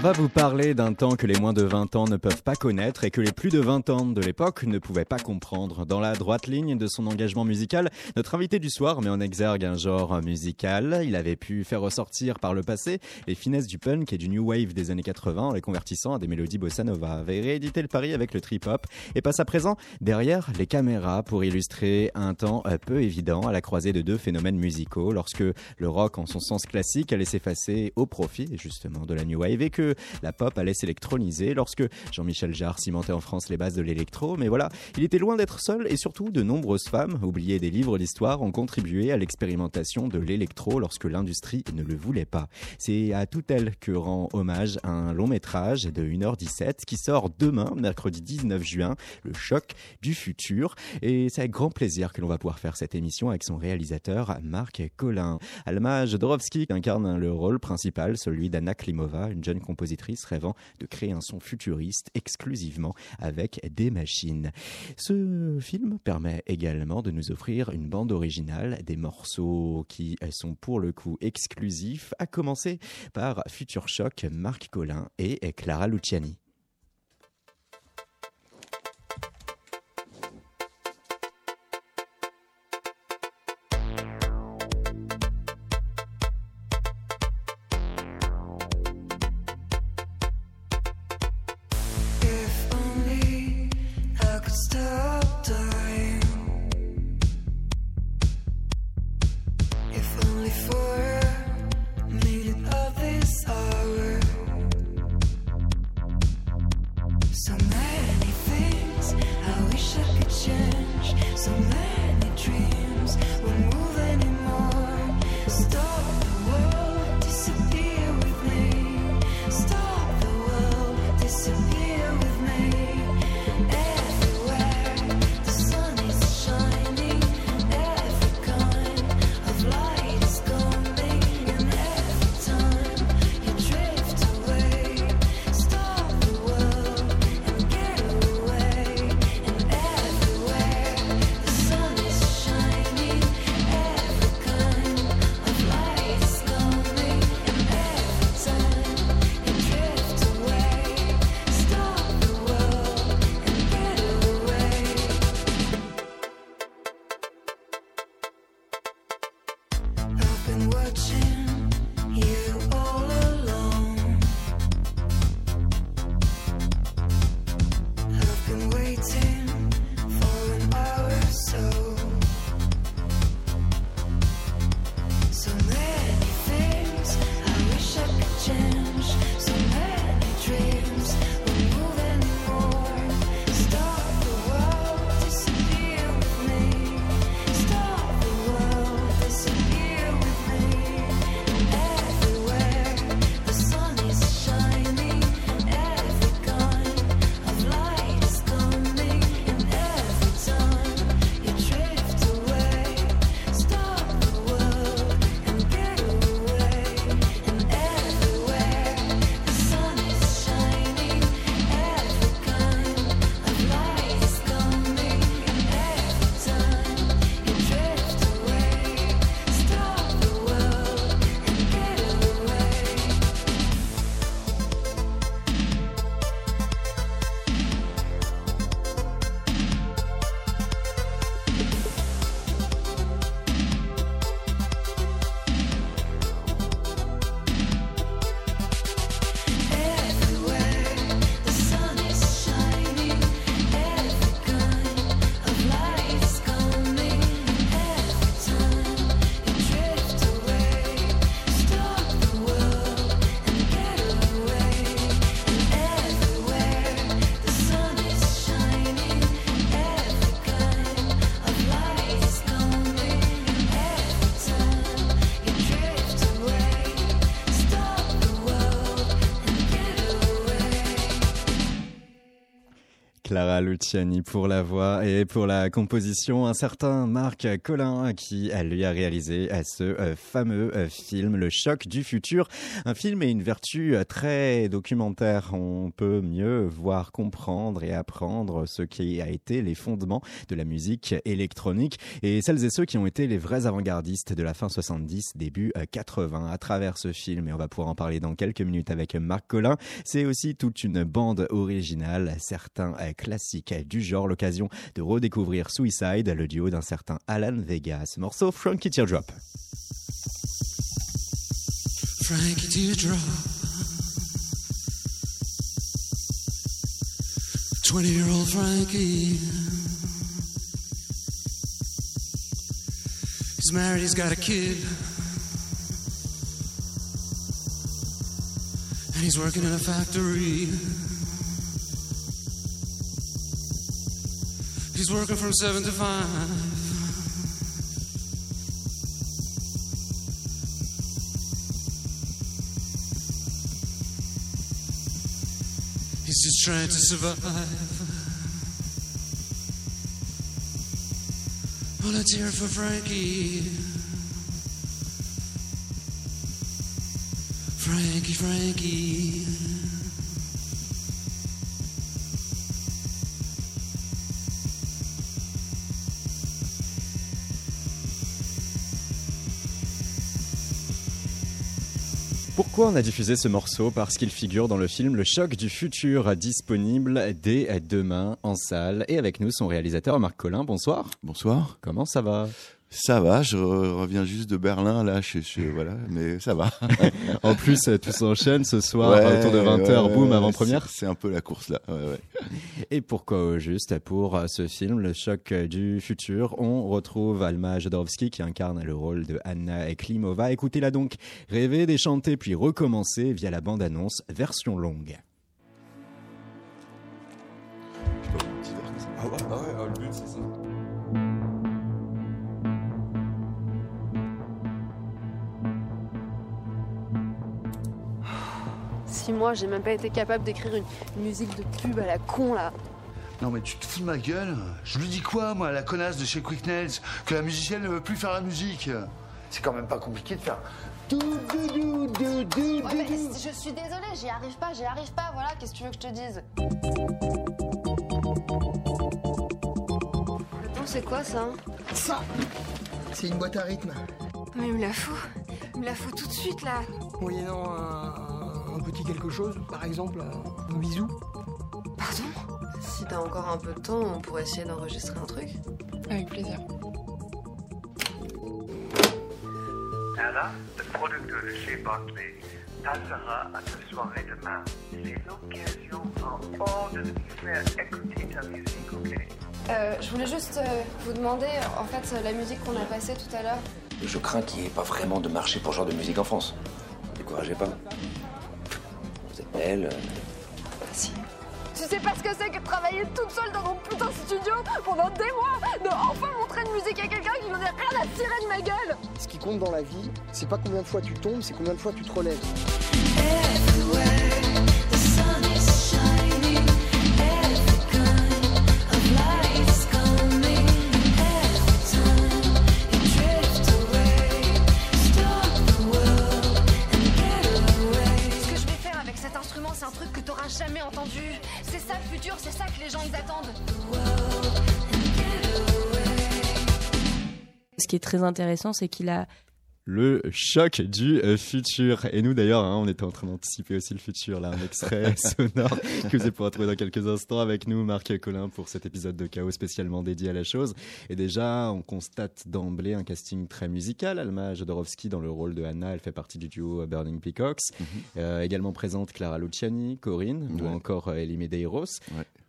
On va vous parler d'un temps que les moins de 20 ans ne peuvent pas connaître et que les plus de 20 ans de l'époque ne pouvaient pas comprendre. Dans la droite ligne de son engagement musical, notre invité du soir met en exergue un genre musical. Il avait pu faire ressortir par le passé les finesses du punk et du new wave des années 80 en les convertissant à des mélodies bossa nova. Avait réédité le pari avec le trip hop et passe à présent derrière les caméras pour illustrer un temps peu évident à la croisée de deux phénomènes musicaux lorsque le rock en son sens classique allait s'effacer au profit justement de la new wave et que la pop allait s'électroniser lorsque Jean-Michel Jarre cimentait en France les bases de l'électro. Mais voilà, il était loin d'être seul et surtout de nombreuses femmes, oubliées des livres d'histoire, ont contribué à l'expérimentation de l'électro lorsque l'industrie ne le voulait pas. C'est à toutes elles que rend hommage un long métrage de 1h17 qui sort demain, mercredi 19 juin, Le choc du futur. Et c'est avec grand plaisir que l'on va pouvoir faire cette émission avec son réalisateur Marc Collin. Alma Jodorowsky incarne le rôle principal, celui d'Anna Klimova, une jeune compositrice rêvant de créer un son futuriste exclusivement avec des machines. Ce film permet également de nous offrir une bande originale, des morceaux qui sont pour le coup exclusifs, à commencer par Future Shock, Marc Collin et Clara Luciani. before. Clara Luciani pour la voix et pour la composition, un certain Marc Collin qui lui a réalisé ce euh, fameux euh, film Le choc du futur, un film et une vertu euh, très documentaire. On peut mieux voir, comprendre et apprendre ce qui a été les fondements de la musique électronique et celles et ceux qui ont été les vrais avant-gardistes de la fin 70, début 80 à travers ce film et on va pouvoir en parler dans quelques minutes avec Marc Collin. C'est aussi toute une bande originale, certains classiques du genre, l'occasion de redécouvrir Suicide, le duo d'un certain Alan Vega. Ce morceau Frankie Teardrop. Frankie Teardrop 20 year old Frankie He's married, he's got a kid And he's working in a factory He's working from seven to five. He's just trying to survive. Hear for Frankie. Frankie, Frankie. Pourquoi on a diffusé ce morceau? Parce qu'il figure dans le film Le choc du futur, disponible dès demain en salle. Et avec nous, son réalisateur Marc Collin. Bonsoir. Bonsoir. Comment ça va? Ça va, je reviens juste de Berlin là, je, je voilà, mais ça va. en plus, tout s'enchaîne ce soir autour de 20h, boum, avant-première. C'est un peu la course là. Et pourquoi au juste Pour euh, ce film, Le choc du futur, on retrouve Alma Jodorowsky qui incarne le rôle de Anna Klimova. Écoutez-la donc rêver, déchanter puis recommencer via la bande-annonce version longue. Moi, j'ai même pas été capable d'écrire une, musique de pub à la con là. Non mais tu te fous de ma gueule. Je lui dis quoi moi, la connasse de chez Quick Nails Que la musicienne ne veut plus faire la musique? C'est quand même pas compliqué de faire... je suis désolée, j'y arrive pas, j'y arrive pas, voilà, qu'est-ce que tu veux que je te dise? Attends, c'est quoi ça? Ça C'est une boîte à rythme. Mais il me la faut, il me la faut tout de suite là. Moyennant un un petit quelque chose, par exemple un bisou Pardon? Si t'as encore un peu de temps, on pourrait essayer d'enregistrer un truc. Avec plaisir. Anna, le producteur de chez Barclay, passera à ta soirée demain. C'est l'occasion en or de faire écouter ta musique, ok? Euh, je voulais juste euh, vous demander, en fait, la musique qu'on a passée tout à l'heure. Je crains qu'il n'y ait pas vraiment de marché pour ce genre de musique en France. Découragez pas. Elle. Si. Tu sais pas ce que c'est que de travailler toute seule dans mon putain de studio pendant des mois, de enfin montrer une musique à quelqu'un qui n'en a rien à tirer de ma gueule Ce qui compte dans la vie, c'est pas combien de fois tu tombes, c'est combien de fois tu te relèves. jamais qui est très intéressant, c'est qu'il a le choc du euh, futur. Et nous d'ailleurs, hein, on était en train d'anticiper aussi le futur, là, un extrait sonore que vous allez pouvoir trouver dans quelques instants avec nous, Marc Collin, pour cet épisode de Chaos spécialement dédié à la chose. Et déjà, on constate d'emblée un casting très musical. Alma Jodorowsky dans le rôle de Anna, elle fait partie du duo Burning Peacocks. Mhm. Euh, également présente Clara Luciani, Corinne, ou encore euh, Elie Medeiros.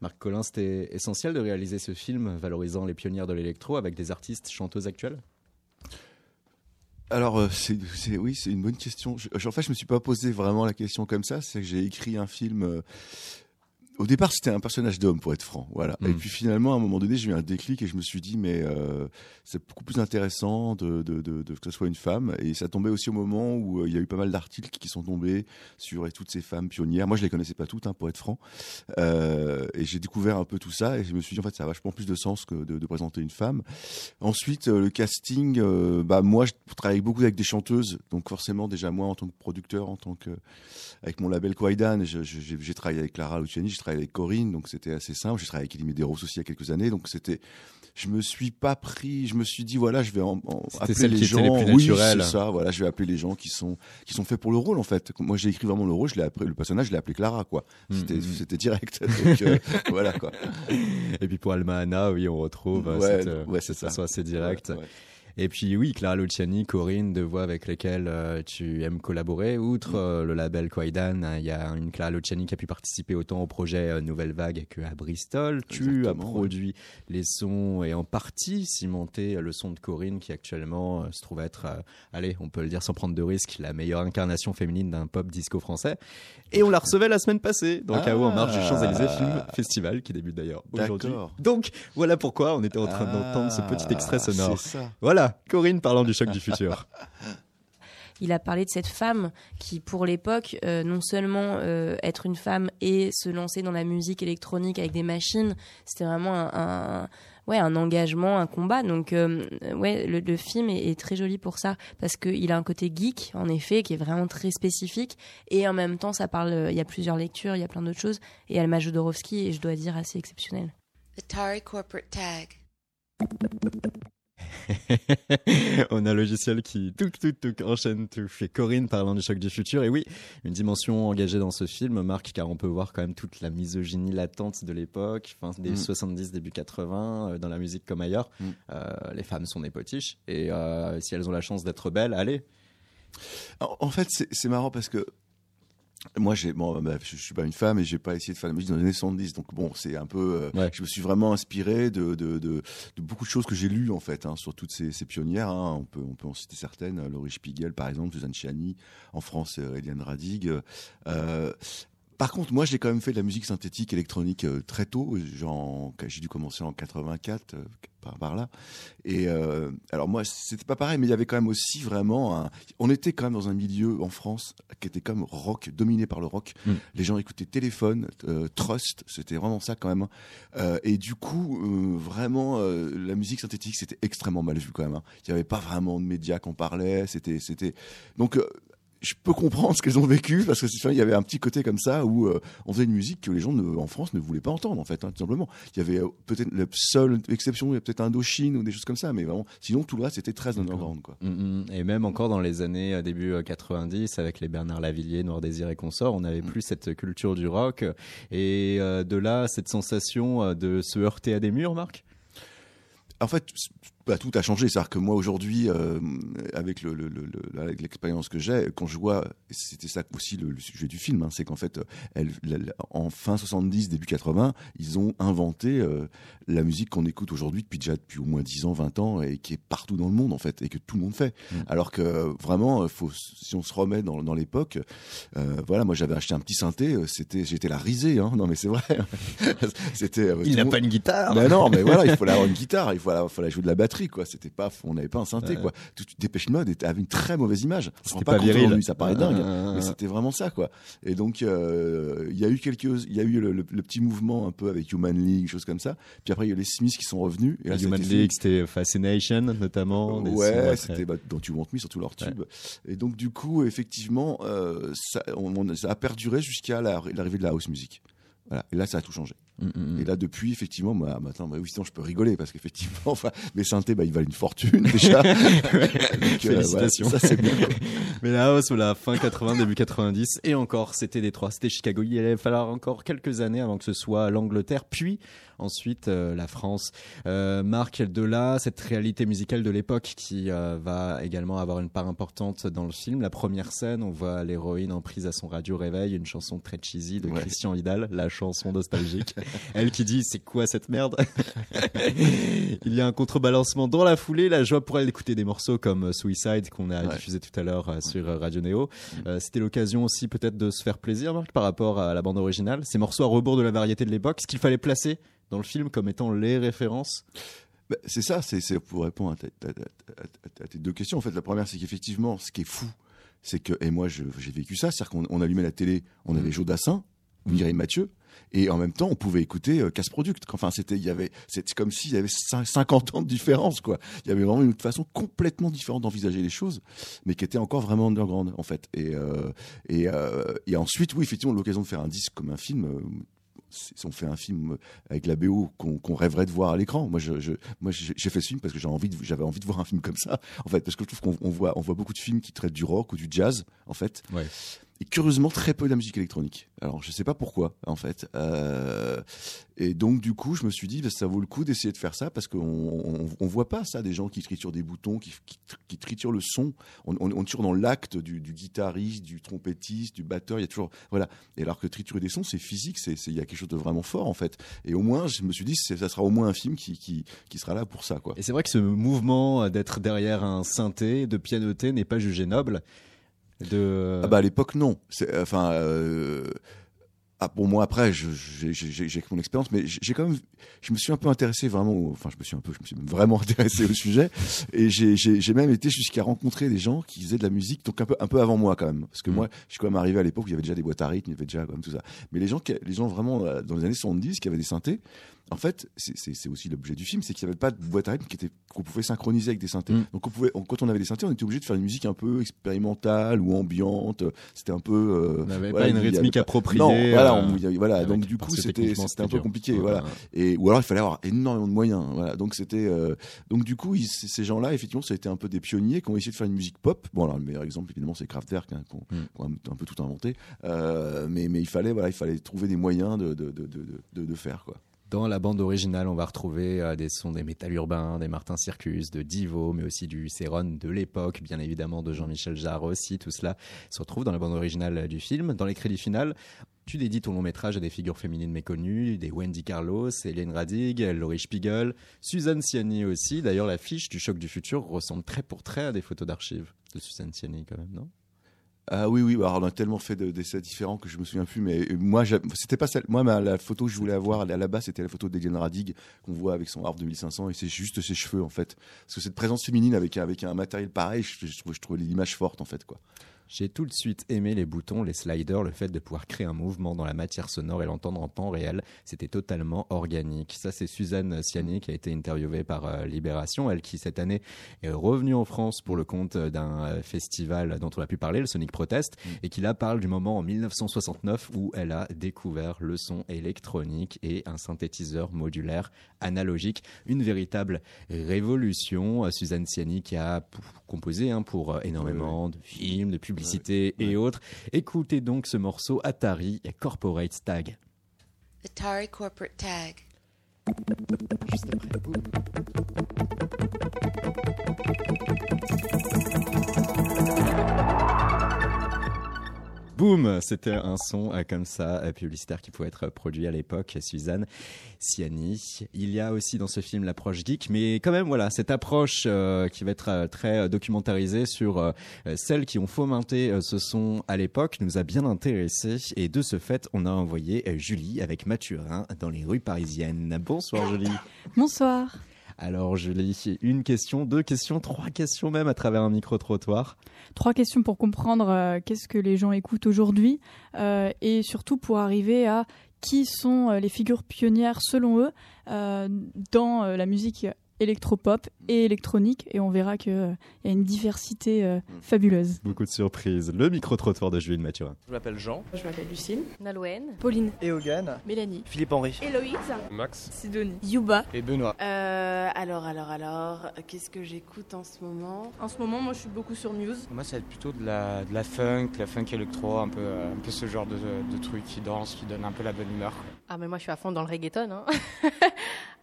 Marc Collin, c'était essentiel de réaliser ce film valorisant les pionnières de l'électro avec des artistes chanteuses actuelles? Alors, euh, c'est, oui, c'est une bonne question. en fait, je me suis pas posé vraiment la question comme ça. C'est que j'ai écrit un film. Au départ, c'était un personnage d'homme, pour être franc. Voilà. Et puis finalement, à un moment donné, j'ai eu un déclic et je me suis dit, mais euh, c'est beaucoup plus intéressant de, de, de, de- que ce soit une femme. Et ça tombait aussi au moment où euh, il y a eu pas mal d'articles qui sont tombés sur et toutes ces femmes pionnières. Moi, je les connaissais pas toutes, hein, pour être franc. Euh, et j'ai découvert un peu tout ça et je me suis dit, en fait, ça a vachement plus de sens que de, présenter une femme. Ensuite, le casting, bah moi, je travaille beaucoup avec des chanteuses, donc forcément, déjà moi, en tant que producteur, en tant que avec mon label Kwaidan, j'ai travaillé avec Clara Luciani, j'ai travaillé avec Corinne, donc c'était assez simple. J'ai travaillé avec Elie Medeiros aussi il y a quelques années, donc c'était. Je me suis pas pris, je me suis dit voilà, je vais en, en appeler les gens. les plus oui, c'est ça. Voilà, je vais appeler les gens qui sont qui sont faits pour le rôle en fait. Moi, j'ai écrit vraiment le rôle, je l'ai appelé, le personnage, je l'ai appelé Clara quoi. C'était Mm, mm. c'était direct. Donc, euh, voilà quoi. Et puis pour Alma Anna, oui, on retrouve euh, Ouais, cette, euh, ouais, c'est cette ça. façon assez directe. Ouais. Et puis oui, Clara Luciani, Corinne, deux voix avec lesquelles euh, tu aimes collaborer. Outre Mm. euh, le label Kwaidan, hein, il y a une Clara Luciani qui a pu participer autant au projet euh, Nouvelle Vague qu'à Bristol. Tu as ouais. produit les sons et en partie cimenté le son de Corinne qui actuellement se trouve être, allez, on peut le dire sans prendre de risque, la meilleure incarnation féminine d'un pop disco français. Et on la recevait la semaine passée dans Ah. KO en marche du Champs-Élysées Film Festival qui débute d'ailleurs aujourd'hui. Donc voilà pourquoi on était en train d'entendre ce petit extrait Ah, sonore. Ça. Voilà, Corinne parlant du choc du futur. il a parlé de cette femme qui, pour l'époque, euh, non seulement euh, être une femme et se lancer dans la musique électronique avec des machines, c'était vraiment un, un- ouais, un engagement, un combat. Donc, euh, ouais, le, le film est, est très joli pour ça parce qu'il a un côté geek, en effet, qui est vraiment très spécifique. Et en même temps, ça parle. euh, Il y a plusieurs lectures, il y a plein d'autres choses. Et Alma Jodorowsky, et je dois dire, assez exceptionnel. Atari Corporate Tag. On a un logiciel qui tout tout tout enchaîne tout chez Corinne parlant du choc du futur et oui une dimension engagée dans ce film Marc car on peut voir quand même toute la misogynie latente de l'époque fin des Mm. 70 début 80 euh, dans la musique comme ailleurs Mm. Euh, les femmes sont des potiches et euh, si elles ont la chance d'être belles allez En, fait, c'est marrant parce que moi, j'ai bon, bah, je, je suis pas une femme et j'ai pas essayé de faire de la musique dans les années 70. Donc bon, c'est un peu. euh, Ouais. Je me suis vraiment inspiré de, de, de, de beaucoup de choses que j'ai lues en fait hein, sur toutes ces, ces pionnières. hein. On peut on peut en citer certaines. euh, Laurie Spiegel, par exemple, Suzanne Chiani. En France, euh, Eliane Radig. Euh, par contre, moi, j'ai quand même fait de la musique synthétique électronique euh, très tôt. J'ai dû commencer en 84, euh, par, par là. Et euh, alors moi, c'était pas pareil, mais il y avait quand même aussi vraiment un... On était quand même dans un milieu en France qui était comme rock, dominé par le rock. Mm. Les gens écoutaient Téléphone, Trust, c'était vraiment ça quand même. Euh, et du coup, vraiment, la musique synthétique, c'était extrêmement mal vu quand même. hein. Il n'y avait pas vraiment de médias qu'on parlait. C'était, c'était. Donc, je peux comprendre ce qu'elles ont vécu parce que il y avait un petit côté comme ça où euh, on faisait une musique que les gens ne- en France ne voulaient pas entendre en fait, hein, tout simplement. Il y avait euh, peut-être la seule exception, il y a peut-être Indochine ou des choses comme ça, mais vraiment, sinon tout le reste c'était très underground quoi. Mm, mm. et même encore dans les années euh, début euh, 90 avec les Bernard Lavillier Noir Désir et consorts on Mm. n'avait plus cette culture du rock et de là cette sensation de se heurter à des murs Marc? En fait, bah, tout a changé. C'est-à-dire que moi aujourd'hui, euh, avec le, le- le- le- avec l'expérience que j'ai, quand je vois, c'était ça aussi le, sujet du film, hein, c'est qu'en fait, elle, la- la- en fin 70, début 80, ils ont inventé euh, la musique qu'on écoute aujourd'hui depuis déjà depuis au moins 10 ans, 20 ans, et qui est partout dans le monde en fait, et que tout le monde fait. Mm. Alors que vraiment, euh, faut, si on se remet dans, dans l'époque, euh, voilà, moi j'avais acheté un petit synthé, c'était, j'étais la risée, hein, non mais c'est vrai. c'était. il n'a monde- pas une guitare mais non, mais voilà, il fallait avoir une guitare, il fallait, fallait jouer de la batterie, quoi. C'était pas, on n'avait pas un synthé, Ouais. quoi. Tout Dépêche Mode était- avait une très mauvaise image. C'était pas, pas viril. ça paraît dingue, Ah, ah, ah. mais c'était vraiment ça, quoi. Et donc, euh, il y a eu quelques, il y a eu le, le- le petit mouvement un peu avec Human League, choses comme ça. Puis après, il y a les Smiths qui sont revenus. Et là, Human League, c'était Fascination notamment. Ouais, c'était bah, Don't You Want Me, surtout leur tube. Et donc, du coup, effectivement, euh, ça, on- on- ça a perduré jusqu'à la- l'arrivée de la house music. Voilà. Et là, ça a tout changé. Mm, mm, mm. Et là, depuis, effectivement, moi, maintenant, bah, oui, sinon, je peux rigoler parce qu'effectivement, enfin, mes synthés, bah, ils valent une fortune déjà. Donc, euh, Félicitations. voilà, ça, c'est bien. Mais la hausse, la fin 80, début 90, et encore, c'était Détroit, c'était Chicago. Il allait falloir encore quelques années avant que ce soit l'Angleterre, puis ensuite euh, la France. Euh, Marc, de là, cette réalité musicale de l'époque qui euh, va également avoir une part importante dans le film. La première scène, on voit l'héroïne en prise à son radio réveil, une chanson très cheesy de Ouais. Christian Vidal, la chanson nostalgique. Elle qui dit c'est quoi cette merde Il y a un contrebalancement dans la foulée, la joie pour elle d'écouter des morceaux comme euh, Suicide qu'on a Ouais. diffusé tout à l'heure euh, sur euh, Radio Néo. Euh, C'était l'occasion aussi peut-être de se faire plaisir Marc, par rapport à la bande originale. Ces morceaux à rebours de la variété de l'époque, ce qu'il fallait placer dans le film comme étant les références? Bah, c'est ça, c'est pour répondre à, ta- ta- ta- ta- à tes deux questions. En fait, la première, c'est qu'effectivement, ce qui est fou, c'est que, et moi, j'ai vécu ça, c'est-à-dire qu'on on allumait la télé, on avait Joe Dassin, Mireille Mathieu, et en même temps, on pouvait écouter euh, Casse Product. Enfin, c'était, il y avait, c'est comme s'il y avait cin- 50 ans de différence, quoi. Il y avait vraiment une façon complètement différente d'envisager les choses, mais qui était encore vraiment underground, en fait. Et, euh, et, euh, et ensuite, oui, effectivement, l'occasion de faire un disque comme un film. si on fait un film avec la BO qu'on qu'on rêverait de voir à l'écran. Moi, je, moi, j'ai fait ce film parce que j'avais envie, de, voir un film comme ça, en fait, parce que je trouve qu'on on voit, on voit beaucoup de films qui traitent du rock ou du jazz, en fait. Et curieusement très peu de la musique électronique. Alors, je sais pas pourquoi, en fait. Euh, et donc, du coup, je me suis dit, bah, ça vaut le coup d'essayer de faire ça parce qu'on on, on voit pas ça, des gens qui triturent des boutons, qui, triturent le son. On, on, on est toujours dans l'acte du, guitariste, du trompettiste, du batteur. Il y a toujours, voilà. Et alors que triturer des sons, c'est physique, il y a quelque chose de vraiment fort, en fait. Et au moins, je me suis dit, ça sera au moins un film qui, qui, qui sera là pour ça, quoi. Et c'est vrai que ce mouvement d'être derrière un synthé, de pianoter, n'est pas jugé noble. De... Ah bah à l'époque non. C'est enfin euh, ah, pour moi après j'ai mon expérience mais j'ai quand même je me suis un peu intéressé vraiment au- enfin je me suis un peu je me suis vraiment intéressé au sujet et j'ai même été jusqu'à rencontrer des gens qui faisaient de la musique donc un peu un peu avant moi quand même parce que Mm. moi je suis quand même arrivé à l'époque où il y avait déjà des boîtes à rythme il y avait déjà quand même tout ça mais les gens les gens vraiment euh, dans les années 70 qui avaient des synthés en fait, c'est- aussi l'objet du film, c'est qu'il n'y avait pas de boîte à rythme qu'on pouvait synchroniser avec des synthés. Mm. Donc on pouvait, on- quand on avait des synthés, on était obligé de faire une musique un peu expérimentale ou ambiante. C'était un peu. euh, On n'avait voilà, pas une avait rythmique appropriée. Non, voilà, euh, on- il y avait- voilà. avec- Donc du coup, c'était un peu compliqué, Ouais, voilà. ouais. Et ou alors il fallait avoir énormément de moyens, voilà. Donc c'était, euh, donc du coup, ils- ces gens-là, effectivement, ça a été un peu des pionniers qui ont essayé de faire une musique pop. Bon, alors le meilleur exemple, évidemment, c'est Kraftwerk, hein, qui ont, Mm. ont un, peu tout inventé. Mais mais il fallait, voilà, il fallait trouver des moyens de de de de, de, de faire quoi. Dans la bande originale, on va retrouver euh, des sons des métal urbains, des Martin Circus, de Divo, mais aussi du Céron de l'époque, bien évidemment de Jean-Michel Jarre aussi. Tout cela se retrouve dans la bande originale du film. Dans les crédits finales, tu dédies ton long métrage à des figures féminines méconnues, des Wendy Carlos, Hélène Radig, Laurie Spiegel, Suzanne Ciani aussi. D'ailleurs, l'affiche du Choc du futur ressemble très pour trait à des photos d'archives de Suzanne Ciani quand même, non? Ah oui, oui, alors on a tellement fait de- d'essais différents que je me souviens plus, mais euh, moi, c'était pas celle, moi, la photo que je voulais avoir à la base, c'était la photo d'Eliane Radig qu'on voit avec son Harp 2500 et c'est juste ses cheveux, en fait. Parce que cette présence féminine avec, avec un matériel pareil, je, je, je trouvais l'image forte, en fait, quoi. J'ai tout de suite aimé les boutons, les sliders, le fait de pouvoir créer un mouvement dans la matière sonore et l'entendre en temps réel. C'était totalement organique. Ça, c'est Suzanne Ciani qui a été interviewée par euh, Libération, elle qui cette année est revenue en France pour le compte d'un euh, festival dont on a pu parler, le Sonic Protest, et qui là parle du moment en 1969 où elle a découvert le son électronique et un synthétiseur modulaire analogique. Une véritable révolution. Euh, Suzanne Ciani qui a composé hein, pour euh, énormément de films, de publicités et autres. Écoutez donc ce morceau Atari Corporate Tag. Atari Corporate Tag. Boum C'était un son comme ça, euh, publicitaire qui pouvait être produit à l'époque, Suzanne Ciani. Il y a aussi dans ce film l'approche geek, mais quand même, voilà, cette approche euh, qui va être euh, très documentarisée sur celles qui ont fomenté ce son à l'époque nous a bien intéressés. Et de ce fait, on a envoyé Julie avec Mathurin dans les rues parisiennes. Bonsoir Julie. Bonsoir. Alors Julie, une question, deux questions, trois questions même à travers un micro-trottoir. Trois questions pour comprendre euh, qu'est-ce que les gens écoutent aujourd'hui euh, et surtout pour arriver à qui sont euh, les figures pionnières selon eux dans la musique électropop et électronique et on verra qu'il y a une diversité euh, fabuleuse. Beaucoup de surprises. Le micro-trottoir de Julie Mathurin. Je m'appelle Jean. Je m'appelle Lucille. Nalouen. Pauline. Eogan. Mélanie. Philippe Henry. Héloïse. Max. Sidonie. Yuba. Et Benoît. Euh, alors, alors, alors, qu'est-ce que j'écoute en ce moment? En ce moment, moi, je suis beaucoup sur News. Moi, ça va être plutôt de la, de la funk, la funk électro, un peu, euh, un peu ce genre de, de truc qui danse, qui donne un peu la bonne humeur. Ah, mais moi, je suis à fond dans le reggaeton. Hein.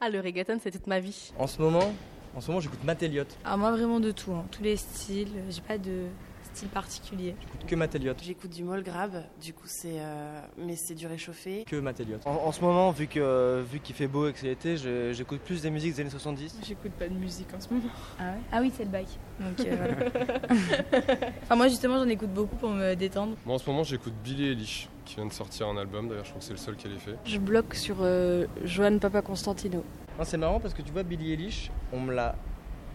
ah, le reggaeton, c'est toute ma vie. En ce moment, en ce moment, j'écoute Matt Elliott. Ah, moi, vraiment de tout, hein. tous les styles. J'ai pas de style particulier. Que Matt Elliott. J'écoute du Molgrab, du coup c'est euh, mais c'est du réchauffé. Que Matt Elliott. En, en ce moment, vu que vu qu'il fait beau et que c'est l'été, j'écoute plus des musiques des années 70. J'écoute pas de musique en ce moment. Ah ouais? Ah oui, c'est le bac. Donc euh, voilà. enfin, moi justement, j'en écoute beaucoup pour me détendre. Moi en ce moment j'écoute Billy Eilish qui vient de sortir un album d'ailleurs je crois que c'est le seul qu'elle ait fait. Je bloque sur euh, Johan Papa Constantino. C'est marrant parce que tu vois Billie Eilish, on me l'a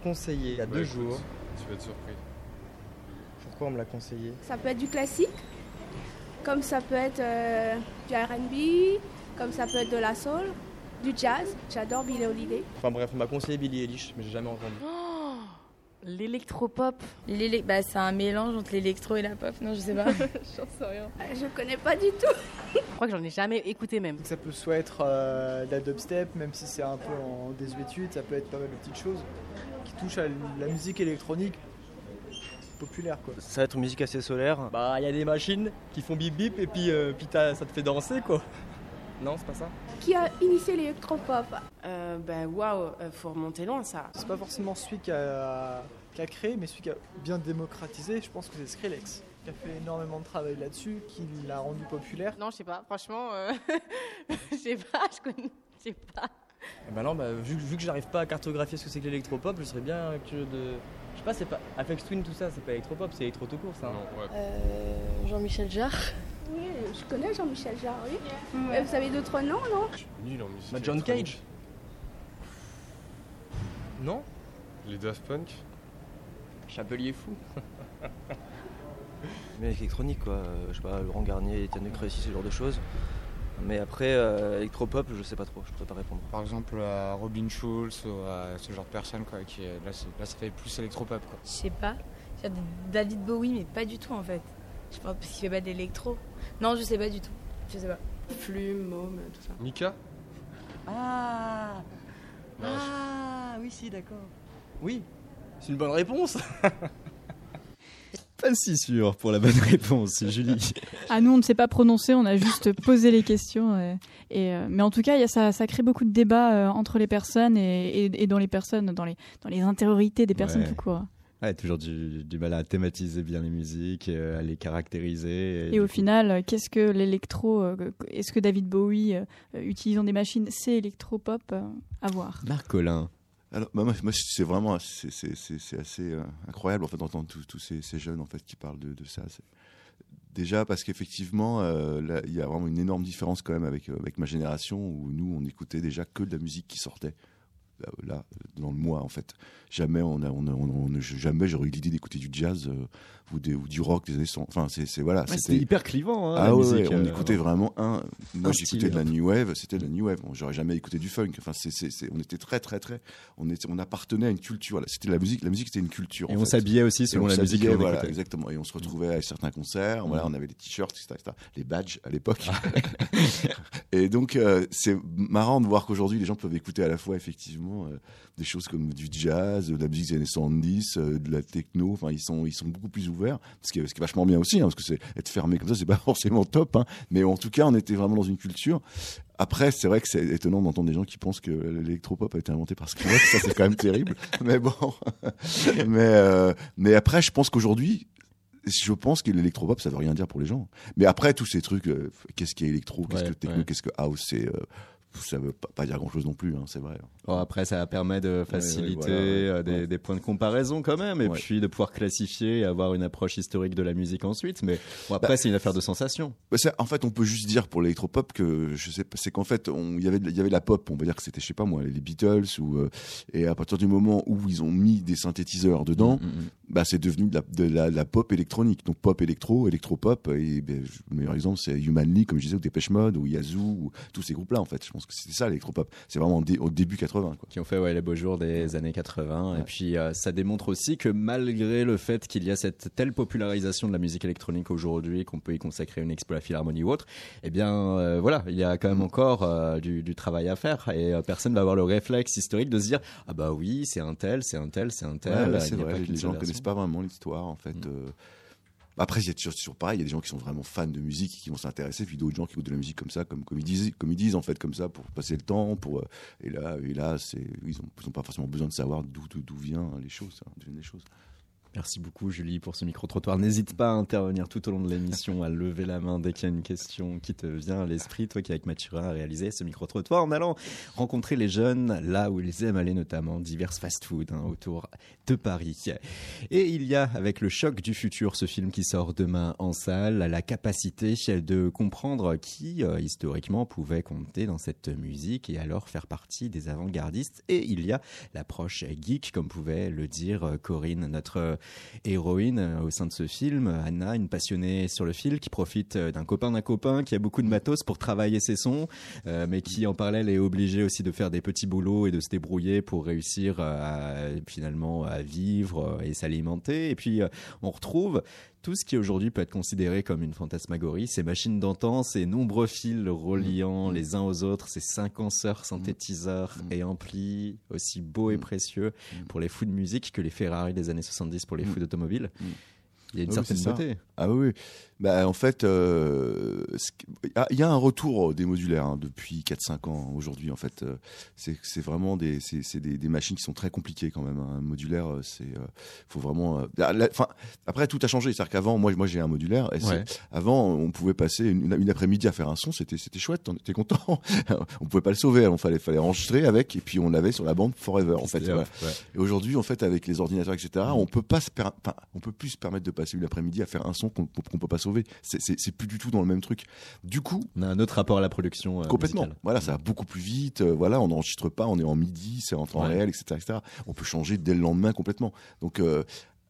conseillé il y a deux Ouais, jours. Tu vas être surpris. Pourquoi on me l'a conseillé Ça peut être du classique, comme ça peut être euh, du RB, comme ça peut être de la soul, du jazz. J'adore Billie Holiday. Enfin bref, on m'a conseillé Billie Eilish, mais j'ai jamais entendu. L'électropop. L'élé- bah, c'est un mélange entre l'électro et la pop. Non, je sais pas. J'en sais rien. Euh, Je connais pas du tout. Je crois que j'en ai jamais écouté même. Ça peut soit être euh, de la dubstep, même si c'est un peu en désuétude, ça peut être pas mal de petites choses qui touchent à la musique électronique populaire quoi. Ça va être une musique assez solaire. Bah il y a des machines qui font bip bip et puis, euh, puis ça te fait danser quoi. Non c'est pas ça? Qui a initié l'électropop? Euh, bah waouh, euh, faut remonter loin ça. C'est pas forcément celui qui a, qui a créé, mais celui qui a bien démocratisé, je pense que c'est Skrillex, qui a fait énormément de travail là-dessus, qui l'a rendu populaire. Non, je sais pas. Franchement, euh, je sais pas. Je connais. Je sais pas. Bah non, bah, vu, vu que j'arrive pas à cartographier ce que c'est que l'électropop, je serais bien curieux de. Je sais pas, c'est pas. Afex Twin, tout ça, c'est pas électropop, c'est électro tout court ça. hein. Euh, Jean-Michel Jarre. Oui, je connais Jean-Michel Jarre, oui. Et vous avez d'autres noms, non? Nul en musique. Bah, John. Cage Non? Les Daft Punk? Chapelier fou. Mais électronique quoi, Euh, je sais pas, Laurent Garnier, Étienne de Crécy, ce genre de choses. Mais après, euh, électropop, je sais pas trop, je pourrais pas répondre. Par exemple, à Robin Schulz ou à ce genre de personnes, quoi, qui, là, ça fait plus électropop, quoi. Je sais pas. David Bowie, mais pas du tout en fait. Je pense parce qu'il fait pas d'électro. Non, je sais pas du tout. Je sais pas. Flume, môme, tout ça. Mika Ah Non, Ah oui, si, d'accord. Oui, c'est une bonne réponse. Pas si sûr pour la bonne réponse, Julie. Ah, nous, on ne s'est pas prononcé, on a juste posé les questions. euh, et, euh, mais en tout cas, il y a, ça, ça crée beaucoup de débats euh, entre les personnes et, et- et dans les personnes, dans les, dans les intériorités des personnes Ouais. tout court. Ouais, toujours du, du mal à thématiser bien les musiques, euh, à les caractériser. Et au coup- final, qu'est-ce que l'électro euh, Est-ce que David Bowie, euh, utilisant des machines, c'est électropop euh, À voir? Marc Collin. Alors, bah, moi, c'est vraiment c'est- assez euh, incroyable en fait d'entendre tous ces, ces jeunes en fait qui parlent de, de ça. Déjà parce qu'effectivement, euh, il y a vraiment une énorme différence quand même avec, euh, avec ma génération où nous, on écoutait déjà que de la musique qui sortait. Là, là, dans le mois en fait. Jamais on a, on a- on jamais j'aurais eu l'idée d'écouter du jazz euh, ou, des- ou du rock des années 100. Enfin, c'est voilà. Ouais, c'était hyper clivant, hein, ah la ouais, musique, ouais, on euh, écoutait vraiment un. Moi, j'écoutais de la new wave. C'était de la new wave. Bon, J'aurais jamais écouté du funk. Enfin, c'est, on était très, très, très. On était, on appartenait à une culture. C'était la musique. La musique, c'était une culture. Et en on s'habillait aussi selon on la musique voilà, exactement. Et on se retrouvait à certains concerts. Voilà, Mhm. on avait les t-shirts, etc., etc., Les badges à l'époque. et donc, euh, c'est marrant de voir qu'aujourd'hui, les gens peuvent écouter à la fois effectivement euh, des choses comme du jazz, de la musique des années 70, euh, de la techno. Enfin, ils sont, ils sont beaucoup plus ouverts. Ce qui est, ce qui est vachement bien aussi, hein, parce que c'est être fermé comme ça, c'est pas forcément top. hein. mais en tout cas, on était vraiment dans une culture. Après, c'est vrai que c'est étonnant d'entendre des gens qui pensent que l'électropop a été inventé par Skrillex. ça, c'est quand même terrible. Mais bon. mais, euh, mais après, je pense qu'aujourd'hui, je pense que l'électropop, ça veut rien dire pour les gens. Mais après, tous ces trucs, euh, qu'est-ce qui est électro, qu'est-ce Ouais, que techno, ouais. qu'est-ce que house, c'est, euh, ça veut pas, dire grand-chose non plus, hein, c'est vrai. Bon, après, ça permet de faciliter ouais, euh, des, des points de comparaison quand même, et puis de pouvoir classifier et avoir une approche historique de la musique ensuite. Mais bon, après, Bah, c'est une affaire de sensation. Bah, en fait, on peut juste dire pour l'électropop que je sais pas, c'est qu'en fait, il y avait, il y avait la pop, on va dire que c'était, je sais pas moi, les Beatles ou euh, et à partir du moment où ils ont mis des synthétiseurs dedans, Mm, mm, bah c'est devenu de la, de la, de la pop électronique, donc pop électro, électropop. Et ben, le meilleur exemple, c'est Human League, comme je disais, ou Dépêche Mode, ou Yazoo, ou tous ces groupes-là. En fait, je pense que c'était ça l'électropop. C'est vraiment dé- au début 80. Quoi. Qui ont fait ouais, les beaux jours des années 80. Et puis, euh, ça démontre aussi que malgré le fait qu'il y a cette telle popularisation de la musique électronique aujourd'hui, qu'on peut y consacrer une expo à la Philharmonie ou autre, eh bien, euh, voilà, il y a quand même encore euh, du, du travail à faire. Et personne va avoir le réflexe historique de se dire Ah bah oui, c'est un tel, c'est un tel, c'est un tel. Ouais, ouais, Il c'est vrai, les gens ne connaissent pas vraiment l'histoire, en fait. euh. Après, il y a toujours, pareil, il y a des gens qui sont vraiment fans de musique, qui vont s'intéresser, puis d'autres gens qui écoutent de la musique comme ça, comme, comme, ils, disent, comme ils disent, en fait, comme ça, pour passer le temps. Pour, euh, et là, et là c'est, ils n'ont pas forcément besoin de savoir d'où, d'où, vient les choses, hein, les choses. Merci beaucoup Julie pour ce micro-trottoir. N'hésite pas à intervenir tout au long de l'émission, à lever la main dès qu'il y a une question qui te vient à l'esprit. Toi qui avec Mathurin a réalisé ce micro-trottoir en allant rencontrer les jeunes là où ils aiment aller, notamment divers fast-food hein, autour de Paris. Et il y a avec le choc du futur, ce film qui sort demain en salle, la capacité de comprendre qui euh, historiquement pouvait compter dans cette musique et alors faire partie des avant-gardistes. Et il y a l'approche geek, comme pouvait le dire euh, Corinne, notre héroïne euh, au sein de ce film, Anna, une passionnée sur le fil qui profite euh, d'un copain d'un copain qui a beaucoup de matos pour travailler ses sons, euh, mais qui en parallèle est obligé aussi de faire des petits boulots et de se débrouiller pour réussir à, finalement à vivre et s'alimenter. Et puis on retrouve tout ce qui aujourd'hui peut être considéré comme une fantasmagorie, ces machines d'antan, ces nombreux fils reliant Mmh. les uns aux autres, ces séquenceurs synthétiseurs et amplis aussi beaux et précieux pour les fous de musique que les Ferrari des années 70 pour les fous d'automobile. Il y a une Ah oui, certaine beauté. Ah oui. Bah, en fait, euh, qui- il y a- il y a un retour des modulaires hein, depuis 4-5 ans aujourd'hui. En fait, Euh, c'est vraiment des, c'est c'est des, des machines qui sont très compliquées quand même. hein. Un modulaire, euh, c'est euh, faut vraiment. euh, la- après tout a changé. C'est-à-dire qu'avant, moi, moi j'ai un modulaire. Et c'est- Ouais. Avant, on pouvait passer une, une après-midi à faire un son. C'était chouette. On était content. on pouvait pas le sauver. On fallait fallait enregistrer avec et puis on l'avait sur la bande forever. En fait. Ouais. Et aujourd'hui, en fait, avec les ordinateurs, etc., on peut pas se on peut plus se permettre de passer une après-midi à faire un son qu'on qu'on peut pas sauver. C'est- plus du tout dans le même truc. Du coup, On a un autre rapport à la production. euh, complètement. musicale. Voilà, ça va beaucoup plus vite. euh, voilà, on n'enregistre pas, on est en midi, c'est en temps Ouais. réel, etc., etc. On peut changer dès le lendemain complètement. Donc, euh,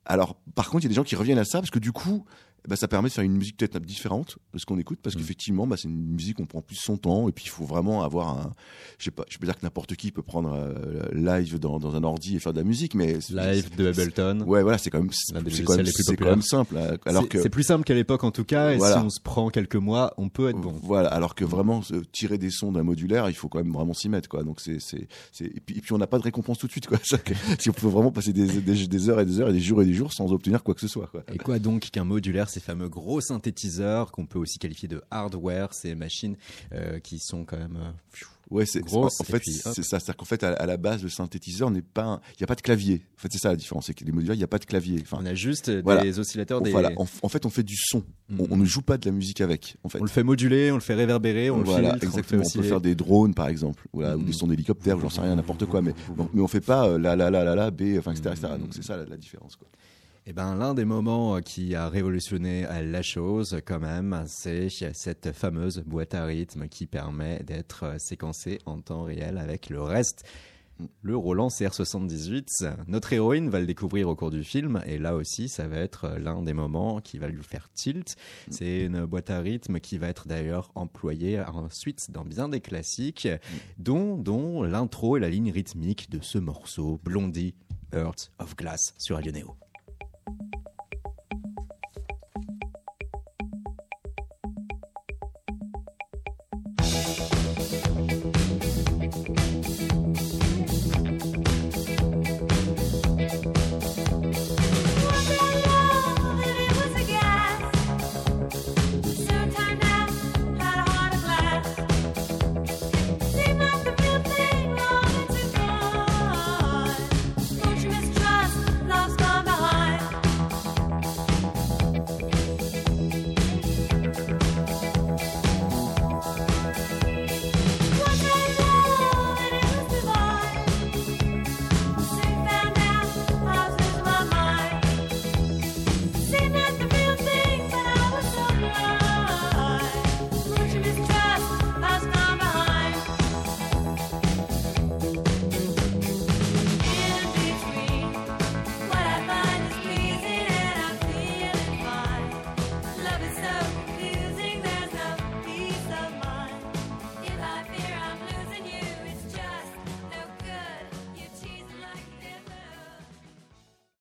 alors, par contre, il y a des gens qui reviennent à ça parce que du coup. Ben, ça permet de faire une musique peut-être différente de ce qu'on écoute Mm. parce qu'effectivement bah, c'est une musique on prend plus son temps et puis il faut vraiment avoir un je sais pas je peux dire que n'importe qui peut prendre euh, live dans, dans un ordi et faire de la musique mais Live de Ableton. ouais voilà c'est quand même c'est quand même, quand simple hein, alors C'est- que c'est plus simple qu'à l'époque en tout cas. Et Voilà. si on se prend quelques mois, on peut être bon. voilà, alors que vraiment tirer des sons d'un modulaire, il faut quand même vraiment s'y mettre, quoi. Donc c'est. Et, puis, et puis on n'a pas de récompense tout de suite, quoi. Si on peut vraiment passer des, des, des heures et des heures et des jours et des jours sans obtenir quoi que ce soit, quoi. Et quoi donc qu'un modulaire, ces fameux gros synthétiseurs qu'on peut aussi qualifier de hardware, ces machines euh, qui sont quand même euh, pfiou, Ouais, c'est, grosses. en fait, c'est ça. C'est-à-dire qu'en fait, à, à la base, le synthétiseur n'est pas, il n'y a pas de clavier. En fait, c'est ça la différence, c'est que les modulaires, il n'y a pas de clavier. Enfin, on a juste des oscillateurs, On- des... Voilà. En, en fait, on fait du son. On, on ne joue pas de la musique avec. En fait. on le fait moduler, on le fait réverbérer, on voilà, le filtre, exactement. on On, le fait peut osciller. faire des drones, par exemple, voilà, ou des sons d'hélicoptère, j'en sais rien, n'importe quoi. Mais, mais on fait pas euh, la la la la la B, enfin, etc., etc. Donc c'est ça la, la différence, quoi. Eh ben, l'un des moments euh, qui a révolutionné euh, la chose, quand même, c'est cette fameuse boîte à rythme qui permet d'être euh, séquencée en temps réel avec le reste. Le Roland CR78, notre héroïne va le découvrir au cours du film et là aussi ça va être euh, l'un des moments qui va lui faire tilt. C'est une boîte à rythme qui va être d'ailleurs employée ensuite dans bien des classiques dont, dont l'intro et la ligne rythmique de ce morceau Blondie Earth of Glass sur Radio Neo.